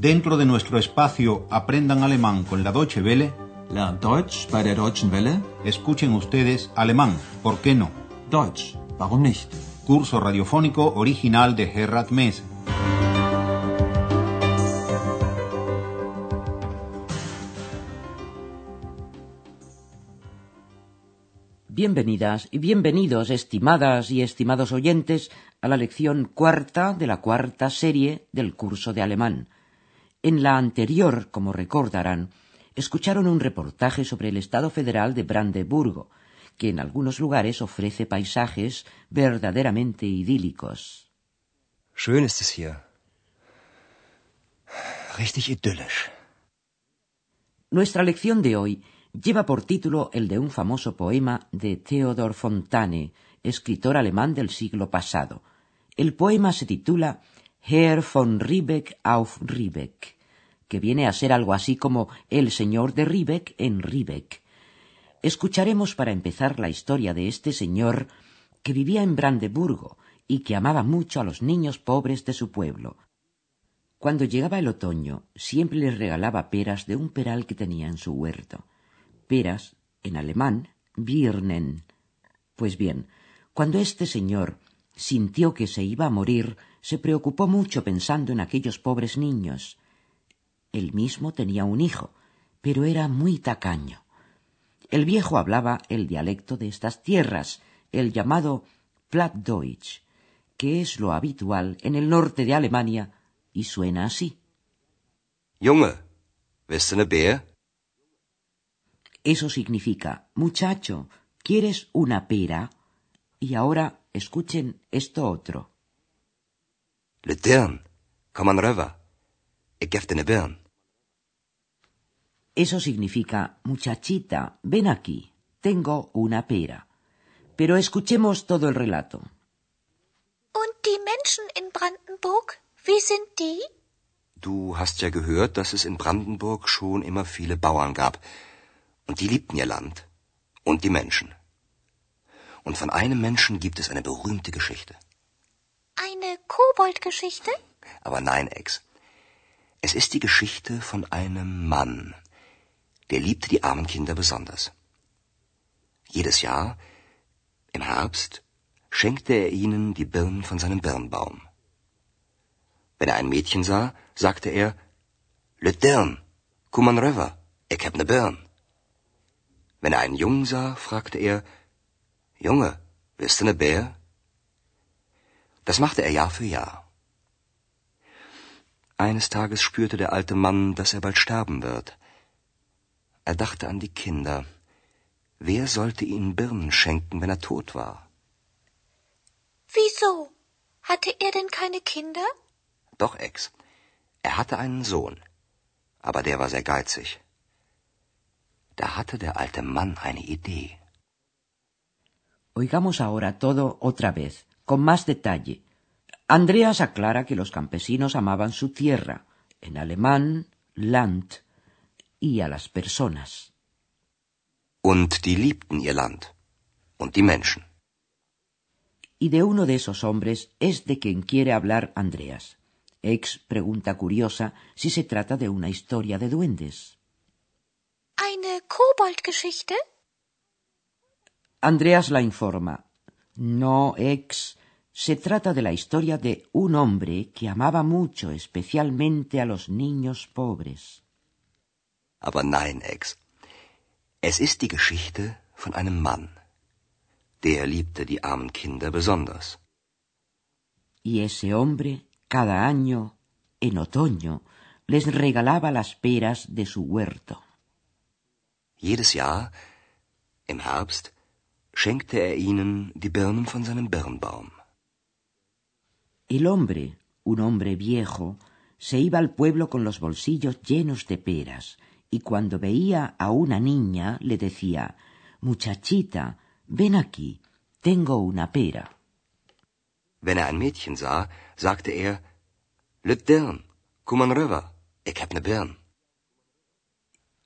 Dentro de nuestro espacio Aprendan Alemán con la Deutsche Welle, Lernt Deutsch bei der Deutschen Welle? escuchen ustedes alemán, ¿por qué no? Deutsch, warum nicht? Curso radiofónico original de Gerhard Mess. Bienvenidas y bienvenidos, estimadas y estimados oyentes, a la lección cuarta de la cuarta serie del curso de alemán. En la anterior, como recordarán, escucharon un reportaje sobre el Estado federal de Brandeburgo, que en algunos lugares ofrece paisajes verdaderamente idílicos. Schön ist es hier. Richtig idyllisch. Nuestra lección de hoy lleva por título el de un famoso poema de Theodor Fontane, escritor alemán del siglo pasado. El poema se titula Herr von Riebeck auf Riebeck, que viene a ser algo así como El señor de Riebeck en Riebeck. Escucharemos para empezar la historia de este señor que vivía en Brandeburgo y que amaba mucho a los niños pobres de su pueblo. Cuando llegaba el otoño, siempre les regalaba peras de un peral que tenía en su huerto. Peras, en alemán, Birnen. Pues bien, cuando este señor sintió que se iba a morir, se preocupó mucho pensando en aquellos pobres niños. Él mismo tenía un hijo, pero era muy tacaño. El viejo hablaba el dialecto de estas tierras, el llamado Plattdeutsch, que es lo habitual en el norte de Alemania y suena así. Junge, du eine Beer? Eso significa, muchacho, ¿quieres una pera? Y ahora escuchen esto otro. Le rüber. Ich geb dir eine Birn. Eso significa, muchachita, ven aquí, tengo una pera. Pero escuchemos todo el relato. Und die Menschen in Brandenburg, wie sind die? Du hast ja gehört, dass es in Brandenburg schon immer viele Bauern gab. Und die liebten ihr Land. Und die Menschen. Und von einem Menschen gibt es eine berühmte Geschichte. Eine Koboldgeschichte? Aber nein, Ex. Es ist die Geschichte von einem Mann. Der liebte die armen Kinder besonders. Jedes Jahr, im Herbst, schenkte er ihnen die Birnen von seinem Birnbaum. Wenn er ein Mädchen sah, sagte er, Le Dirn, komm an rüber, ich hab ne Birn. Wenn er einen Jungen sah, fragte er, Junge, willst du ne Bär? Das machte er Jahr für Jahr. Eines Tages spürte der alte Mann, dass er bald sterben wird. Er dachte an die Kinder. Wer sollte ihnen Birnen schenken, wenn er tot war? Wieso? Hatte er denn keine Kinder? Doch, Ex. Er hatte einen Sohn. Aber der war sehr geizig. Da hatte der alte Mann eine Idee. Oigamos ahora todo otra vez, con más detalle. Andreas aclara que los campesinos amaban su tierra, en alemán, Land, y a las personas. Und die liebten ihr Land. Und die Menschen. Y de uno de esos hombres es de quien quiere hablar Andreas. Ex pregunta curiosa si se trata de una historia de duendes. Eine Koboldgeschichte? Andreas la informa. No, ex. Se trata de la historia de un hombre que amaba mucho especialmente a los niños pobres. Aber nein, Ex. Es ist die Geschichte von einem Mann. Der liebte die armen Kinder besonders. Y ese hombre, cada año, en otoño, les regalaba las peras de su huerto. Jedes Jahr, im Herbst, schenkte er ihnen die Birnen von seinem Birnbaum. El hombre, un hombre viejo, se iba al pueblo con los bolsillos llenos de peras, y cuando veía a una niña le decía Muchachita, ven aquí, tengo una pera. Wenn er ein Mädchen sah, sagte er, Lüt Dirn, komm an rüber, ich hab ne Birn.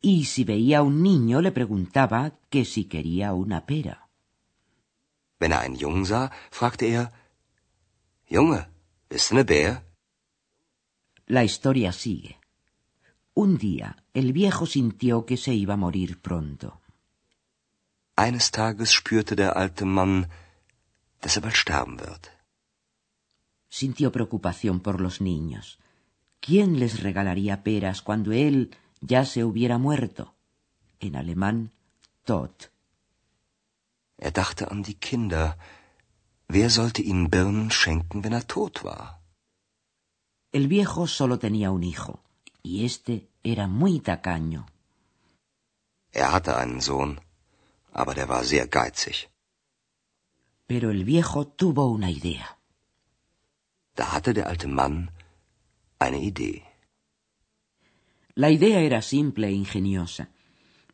Y si veía a un niño le preguntaba que si quería una pera. Wenn er einen Jungen sah, fragte er, Junge, bist du ne Bär? La historia sigue. Un día el viejo sintió que se iba a morir pronto. Eines Tages spürte der alte Mann, dass er bald sterben wird. Sintió preocupación por los niños. ¿Quién les regalaría peras cuando él ya se hubiera muerto? En alemán, tot. Er dachte an die Kinder. Wer sollte ihnen Birnen schenken, wenn er tot war? El viejo solo tenía un hijo, y este era muy tacaño. Er hatte einen Sohn, aber der war sehr geizig. Pero el viejo tuvo una idea. Da hatte der alte Mann eine Idee. La idea era simple e ingeniosa.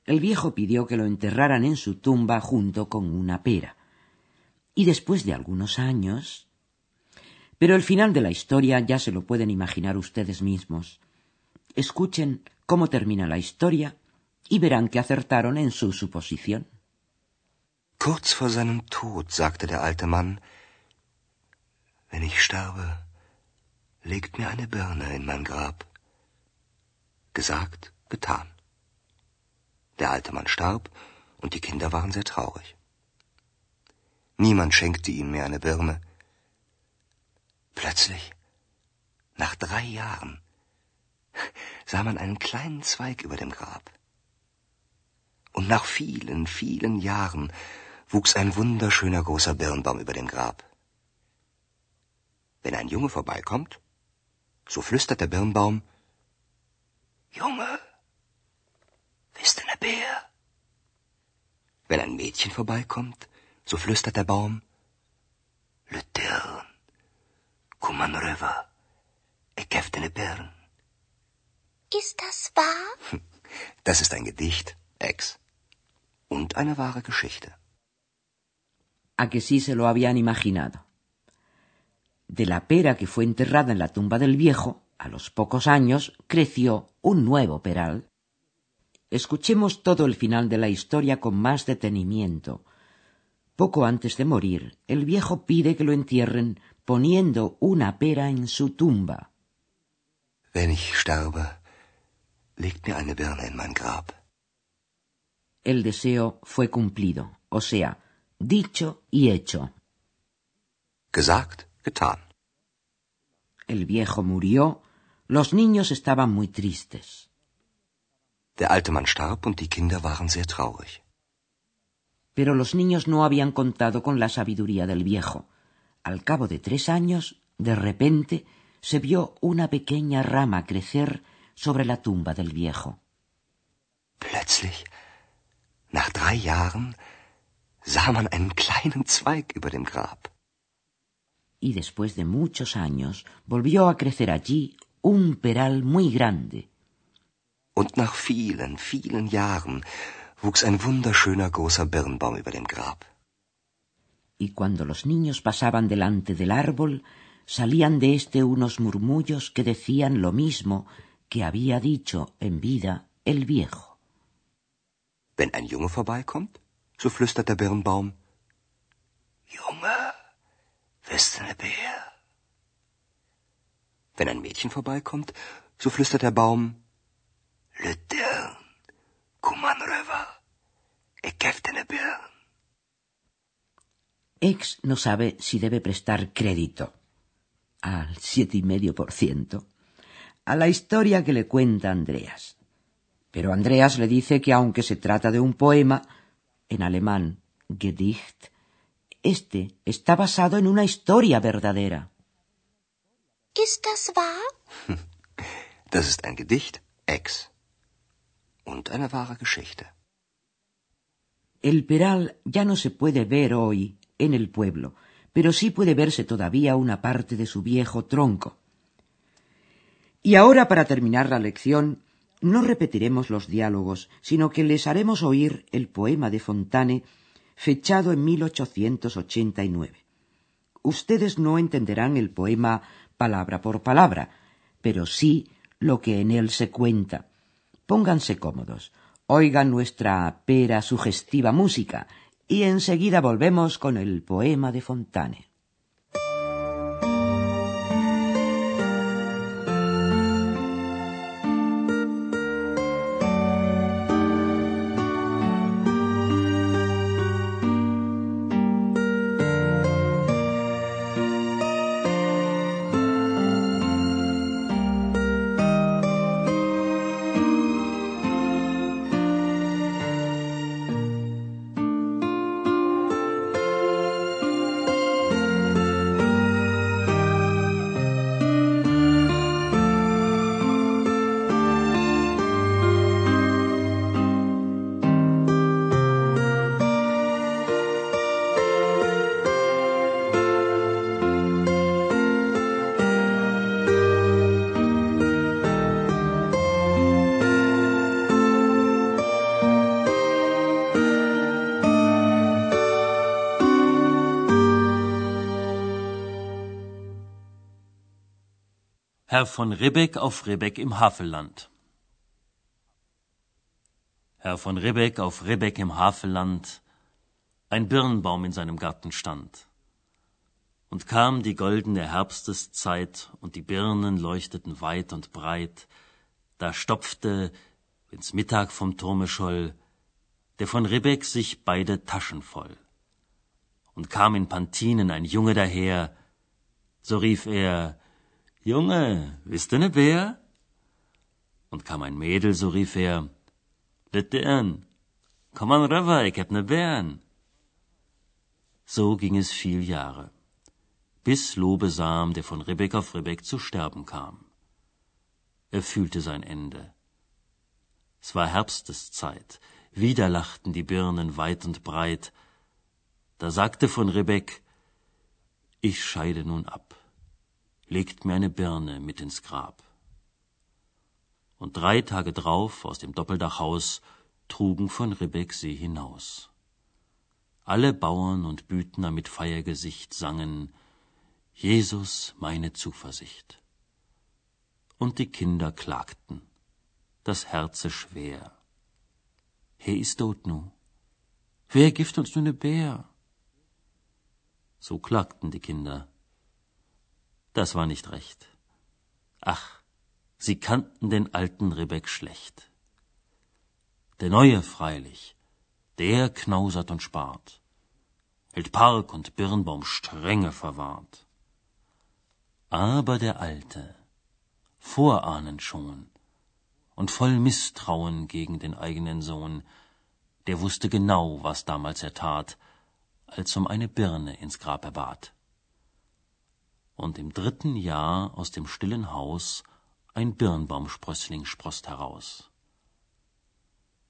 El viejo pidió que lo enterraran en su tumba junto con una pera. Y después de algunos años... Pero el final de la historia ya se lo pueden imaginar ustedes mismos. Escuchen cómo termina la historia y verán que acertaron en su suposición. Kurz vor seinem Tod sagte der alte Mann, Wenn ich sterbe, legt mir eine Birne in mein Grab. Gesagt, getan. Der alte Mann starb und die Kinder waren sehr traurig. Niemand schenkte ihnen mehr eine Birne. Plötzlich, nach drei Jahren, sah man einen kleinen Zweig über dem Grab. Und nach vielen, vielen Jahren wuchs ein wunderschöner großer Birnbaum über dem Grab. Wenn ein Junge vorbeikommt, so flüstert der Birnbaum, Junge, Bär? Wenn ein Mädchen vorbeikommt, so flüstert der Baum, Le Dirn, Kuman River, ich gef ne Birn. Ist das wahr? Das ist ein Gedicht, Ex. Und eine wahre Geschichte. A que sí se lo habían imaginado. De la pera que fue enterrada en la tumba del viejo, a los pocos años creció un nuevo peral. Escuchemos todo el final de la historia con más detenimiento. Poco antes de morir, el viejo pide que lo entierren poniendo una pera en su tumba. Wenn ich sterbe, legt mir eine Birne in mein Grab. El deseo fue cumplido, o sea, dicho y hecho. Gesagt, getan. El viejo murió, los niños estaban muy tristes. Der alte Mann starb und die Kinder waren sehr traurig. Pero los niños no habían contado con la sabiduría del viejo. Al cabo de tres años, de repente, se vio una pequeña rama crecer sobre la tumba del viejo. Plötzlich, nach drei Jahren, sah man einen kleinen Zweig über dem Grab. Y después de muchos años volvió a crecer allí un peral muy grande. Und nach vielen, vielen Jahren wuchs ein wunderschöner großer Birnbaum über dem Grab. Y cuando los niños pasaban delante del árbol, salían de éste unos murmullos que decían lo mismo que había dicho en vida el viejo. Wenn ein Junge vorbeikommt, so flüstert der Birnbaum, Junge, bist du ne Bär? Wenn ein Mädchen vorbeikommt, so flüstert der Baum, Le. Ex no sabe si debe prestar crédito al siete y medio por ciento a la historia que le cuenta Andreas. Pero Andreas le dice que aunque se trata de un poema, en alemán Gedicht, este está basado en una historia verdadera. Ist das wahr? Das ist ein Gedicht, Ex. El peral ya no se puede ver hoy en el pueblo, pero sí puede verse todavía una parte de su viejo tronco. Y ahora, para terminar la lección, no repetiremos los diálogos, sino que les haremos oír el poema de Fontane, fechado en 1889. Ustedes no entenderán el poema palabra por palabra, pero sí lo que en él se cuenta. Pónganse cómodos, oigan nuestra pera sugestiva música y enseguida volvemos con el poema de Fontane. Herr von Ribbeck auf Ribbeck im Havelland. Herr von Ribbeck auf Ribbeck im Havelland, ein Birnbaum in seinem Garten stand. Und kam die goldene Herbsteszeit, und die Birnen leuchteten weit und breit, da stopfte, wenn's Mittag vom Turme scholl, der von Ribbeck sich beide Taschen voll. Und kam in Pantinen ein Junge daher, so rief er, Junge, bist du ne Bär? Und kam ein Mädel, so rief er, Litern, komm an rüber, ich hab ne Bären. So ging es viel Jahre, bis Lobesam, der von Ribbeck auf Ribbeck zu sterben kam. Er fühlte sein Ende. Es war Herbsteszeit, wieder lachten die Birnen weit und breit. Da sagte von Ribbeck, ich scheide nun ab, legt mir eine Birne mit ins Grab. Und drei Tage drauf aus dem Doppeldachhaus trugen von Ribbeck sie hinaus. Alle Bauern und Büdner mit Feiergesicht sangen Jesus meine Zuversicht. Und die Kinder klagten, das Herze schwer. He ist tot nu. Wer gift uns nu ne Bär? So klagten die Kinder. Das war nicht recht. Ach, sie kannten den alten Ribbeck schlecht. Der Neue freilich, der knausert und spart, hält Park und Birnbaum strenge verwahrt. Aber der Alte, vorahnend schon und voll Misstrauen gegen den eigenen Sohn, der wusste genau, was damals er tat, als um eine Birne ins Grab er bat. Und im dritten Jahr aus dem stillen Haus ein Birnbaumsprössling sproßt heraus.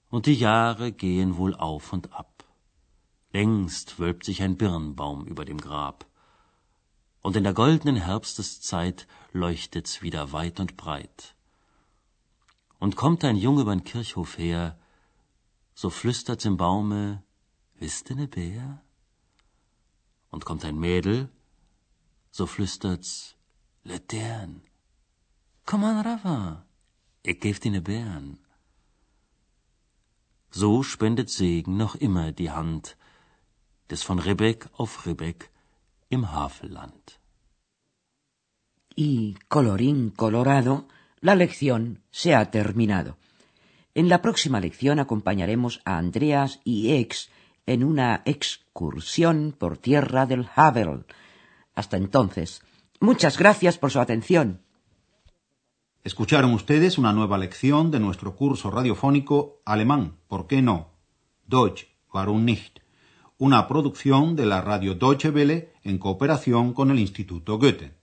Und die Jahre gehen wohl auf und ab. Längst wölbt sich ein Birnbaum über dem Grab. Und in der goldenen Herbsteszeit leuchtet's wieder weit und breit. Und kommt ein Junge übern Kirchhof her, so flüstert's im Baume, wisst ne Bär? Und kommt ein Mädel, so flüstert's, Letern, komm an Rava, ich geb dir ne Bären. So spendet Segen noch immer die Hand des von Ribbeck auf Ribbeck im Havelland. Y colorín colorado, la lección se ha terminado. En la próxima lección acompañaremos a Andreas y Ex en una excursión por tierra del Havel. Hasta entonces, muchas gracias por su atención. Escucharon ustedes una nueva lección de nuestro curso radiofónico Alemán, ¿por qué no? Deutsch, warum nicht? Una producción de la radio Deutsche Welle en cooperación con el Instituto Goethe.